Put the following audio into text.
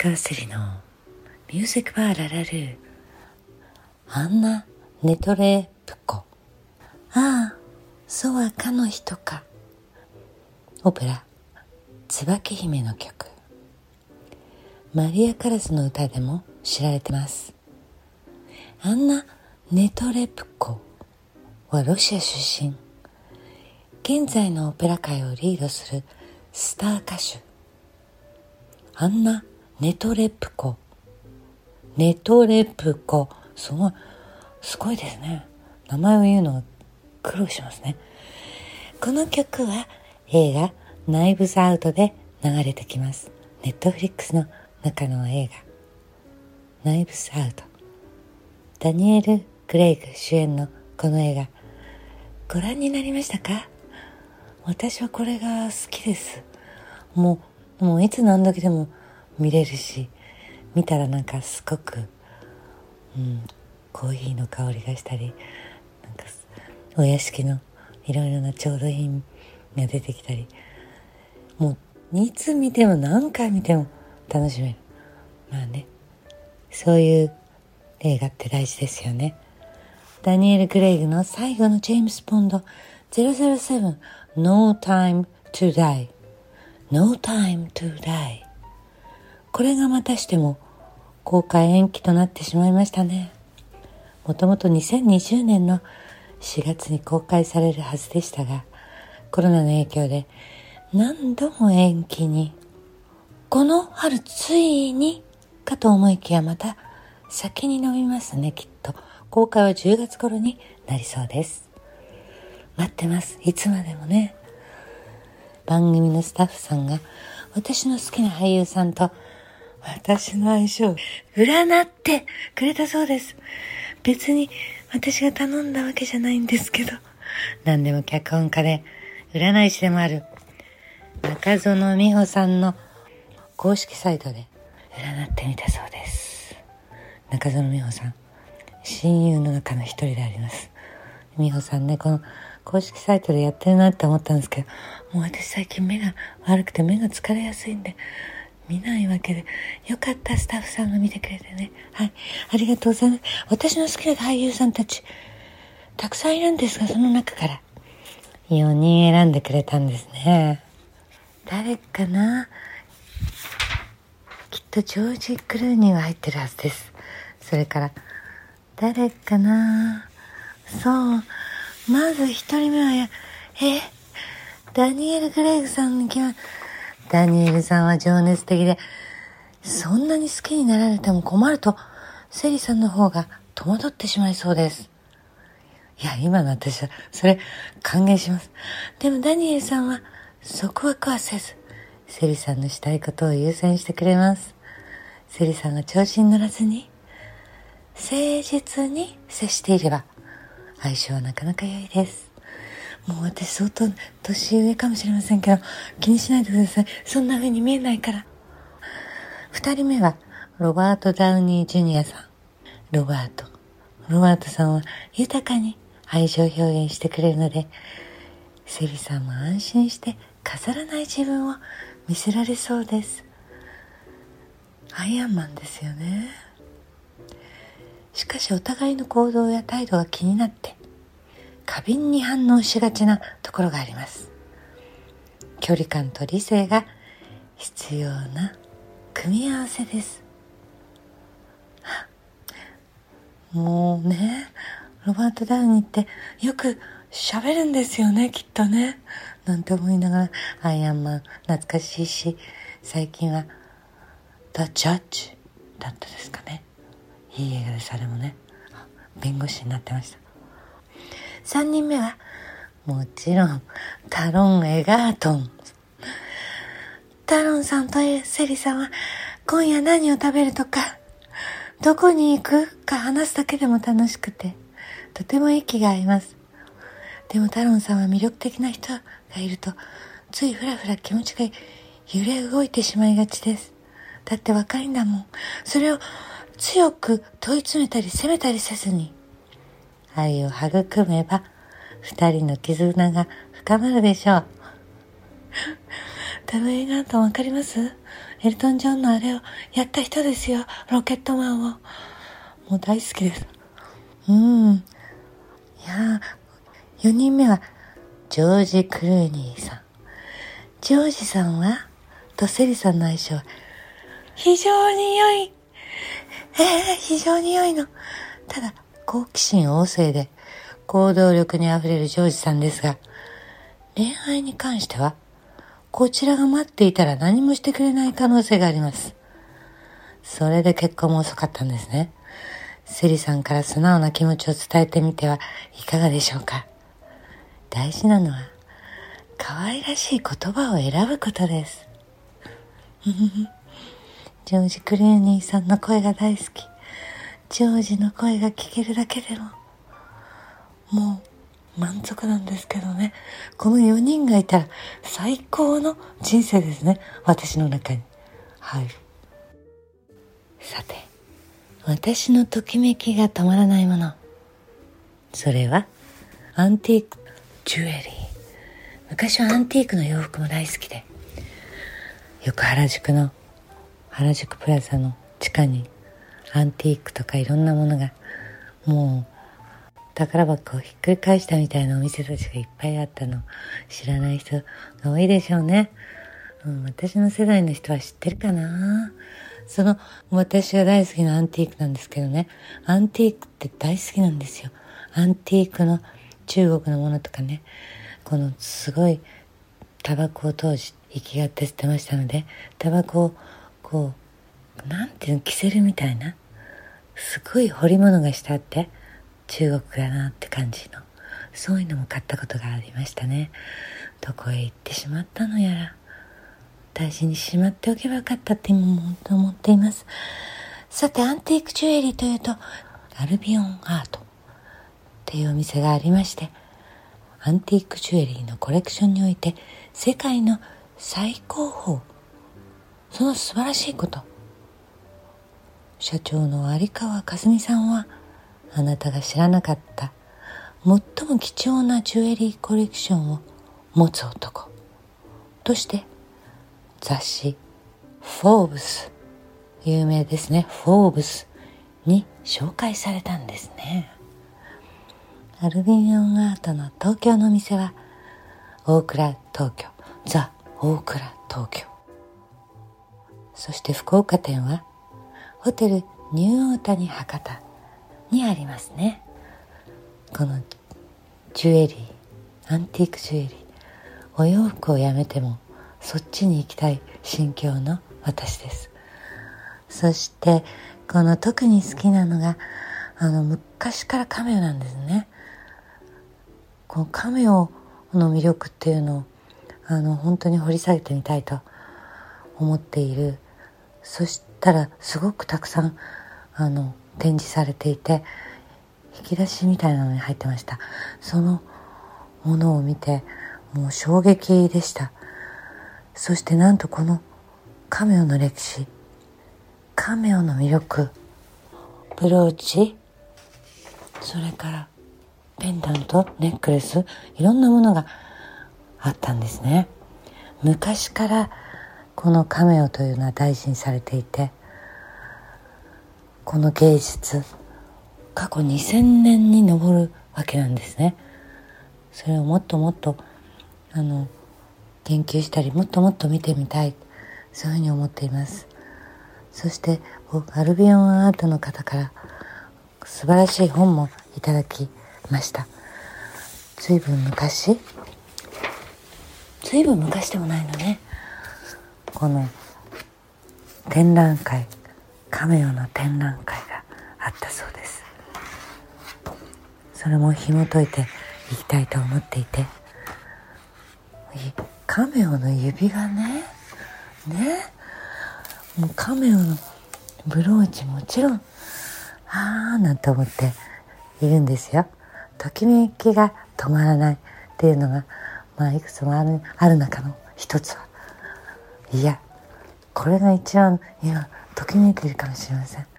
川せりのミュージックバーララル。ーアンナ・ネトレプコああそうはかの人か。オペラ椿姫の曲。マリア・カラスの歌でも知られてます。アンナ・ネトレプコはロシア出身。現在のオペラ界をリードするスター歌手。アンナ・ネトレプコ。ネトレプコ。すごい、すごいですね。名前を言うのは苦労しますね。この曲は映画ナイブズアウトで流れてきます。ネットフリックスの中の映画。ナイブズアウト。ダニエル・グレイグ主演のこの映画。ご覧になりましたか？私はこれが好きです。もうもういつ何時でも見れるし見たらなんかすごく、うん、コーヒーの香りがしたりなんかお屋敷のいろいろな調度品が出てきたりもういつ見ても何回見ても楽しめる。まあねそういう映画って大事ですよね。ダニエル・グレイグの最後のジェームス・ポンド007 No Time to Die No Time to Die これがまたしても公開延期となってしまいましたね。もともと2020年の4月に公開されるはずでしたがコロナの影響で何度も延期にこの春ついにかと思いきやまた先に伸びますねきっと。公開は10月頃になりそうです。待ってます。いつまでもね。番組のスタッフさんが私の好きな俳優さんと私の相性占ってくれたそうです。別に私が頼んだわけじゃないんですけど、何でも脚本家で占い師でもある中園美穂さんの公式サイトで占ってみたそうです。中園美穂さん、親友の中の一人であります。美穂さんね、この公式サイトでやってるなって思ったんですけど、もう私最近目が悪くて目が疲れやすいんで、見ないわけで、よかったスタッフさんが見てくれてね。はい。ありがとうございます。私の好きな俳優さんたち、たくさんいるんですが、その中から、4人選んでくれたんですね。誰かな？きっとジョージ・クルーニーは入ってるはずです。それから、誰かな？そう。まず一人目はや、え、ダニエル・グレイグさんに来ま、ダニエルさんは情熱的で、そんなに好きになられても困ると、セリさんの方が戸惑ってしまいそうです。いや、今の私は、それ、歓迎します。でもダニエルさんは、束縛はせず、セリさんのしたいことを優先してくれます。セリさんが調子に乗らずに、誠実に接していれば、相性はなかなか良いです。もう私相当年上かもしれませんけど、気にしないでください。そんな風に見えないから。二人目は、ロバート・ダウニー・ジュニアさん。ロバート。ロバートさんは豊かに愛情表現してくれるので、セリさんも安心して飾らない自分を見せられそうです。アイアンマンですよね。しかしお互いの行動や態度が気になって過敏に反応しがちなところがあります。距離感と理性が必要な組み合わせです。もうねロバート・ダウニーってよく喋るんですよねきっとね。なんて思いながらアイアンマン懐かしいし最近は The Judge だったですかね。いい映画ですあれもね。弁護士になってました。3人目はもちろんタロン・エガートン。タロンさんとセリさんは今夜何を食べるとかどこに行くか話すだけでも楽しくてとても息が合います。でもタロンさんは魅力的な人がいるとついふらふら気持ちが揺れ動いてしまいがちです。だって若いんだもん。それを強く問い詰めたり責めたりせずに、愛を育めば、二人の絆が深まるでしょう。タブ映画とわかります？エルトン・ジョンのあれをやった人ですよ。ロケットマンを。もう大好きです。うん。いや4人目は、ジョージ・クルーニーさん。ジョージさんは、とセリさんの相性は、非常に良い。ええー、非常に良いの。ただ、好奇心旺盛で、行動力に溢れるジョージさんですが、恋愛に関しては、こちらが待っていたら何もしてくれない可能性があります。それで結婚も遅かったんですね。セリさんから素直な気持ちを伝えてみてはいかがでしょうか。大事なのは、可愛らしい言葉を選ぶことです。ジョージ・クレーニーさんの声が大好き。ジョージの声が聞けるだけでも、もう満足なんですけどね。この4人がいたら最高の人生ですね。私の中に。はい。さて、私のときめきが止まらないもの。それは、アンティークジュエリー。昔はアンティークの洋服も大好きで、よく原宿の原宿プラザの地下にアンティークとかいろんなものがもう宝箱をひっくり返したみたいなお店たちがいっぱいあったの知らない人が多いでしょうね、うん、私の世代の人は知ってるかな？その私が大好きなアンティークなんですけどね。アンティークって大好きなんですよ。アンティークの中国のものとかね。このすごいタバコを当時生きがって捨てましたのでタバコをこうなんていうの着せるみたいな。すごい彫り物がしてあって。中国だなって感じの。そういうのも買ったことがありましたね。どこへ行ってしまったのやら。大事にしまっておけばよかったって今本当思っています。さてアンティークジュエリーというとアルビオンアート。っていうお店がありましてアンティークジュエリーのコレクションにおいて世界の最高峰。その素晴らしいこと。社長の有川和美さんはあなたが知らなかった最も貴重なジュエリーコレクションを持つ男。として雑誌「フォーブス」有名ですね「フォーブス」に紹介されたんですね。アルビオンアートの東京の店は大倉東京。ザ・大倉東京。そして福岡店はホテルニューオータニ博多にありますね。このジュエリーアンティークジュエリーお洋服をやめてもそっちに行きたい心境の私です。そしてこの特に好きなのがあの昔からカメオなんですね。このカメオの魅力っていうのをあの本当に掘り下げてみたいと思っている。そしてたらすごくたくさんあの展示されていて引き出しみたいなのに入ってました。そのものを見てもう衝撃でした。そしてなんとこのカメオの歴史カメオの魅力ブローチそれからペンダントネックレスいろんなものがあったんですね。昔からこのカメオというのは大事にされていてこの芸術過去2000年に上るわけなんですね。それをもっともっとあの研究したりもっともっと見てみたい。そういうふうに思っています。そしてアルビオンアートの方から素晴らしい本もいただきました。随分昔？随分昔でもないのね。この展覧会カメオの展覧会があったそうです。それも紐解いていきたいと思っていて。カメオの指輪ねねもうカメオのブローチもちろんああなんて思っているんですよ。ときめきが止まらないっていうのがまあいくつもあるある中の一つはいやこれが一番今ときめいているかもしれません。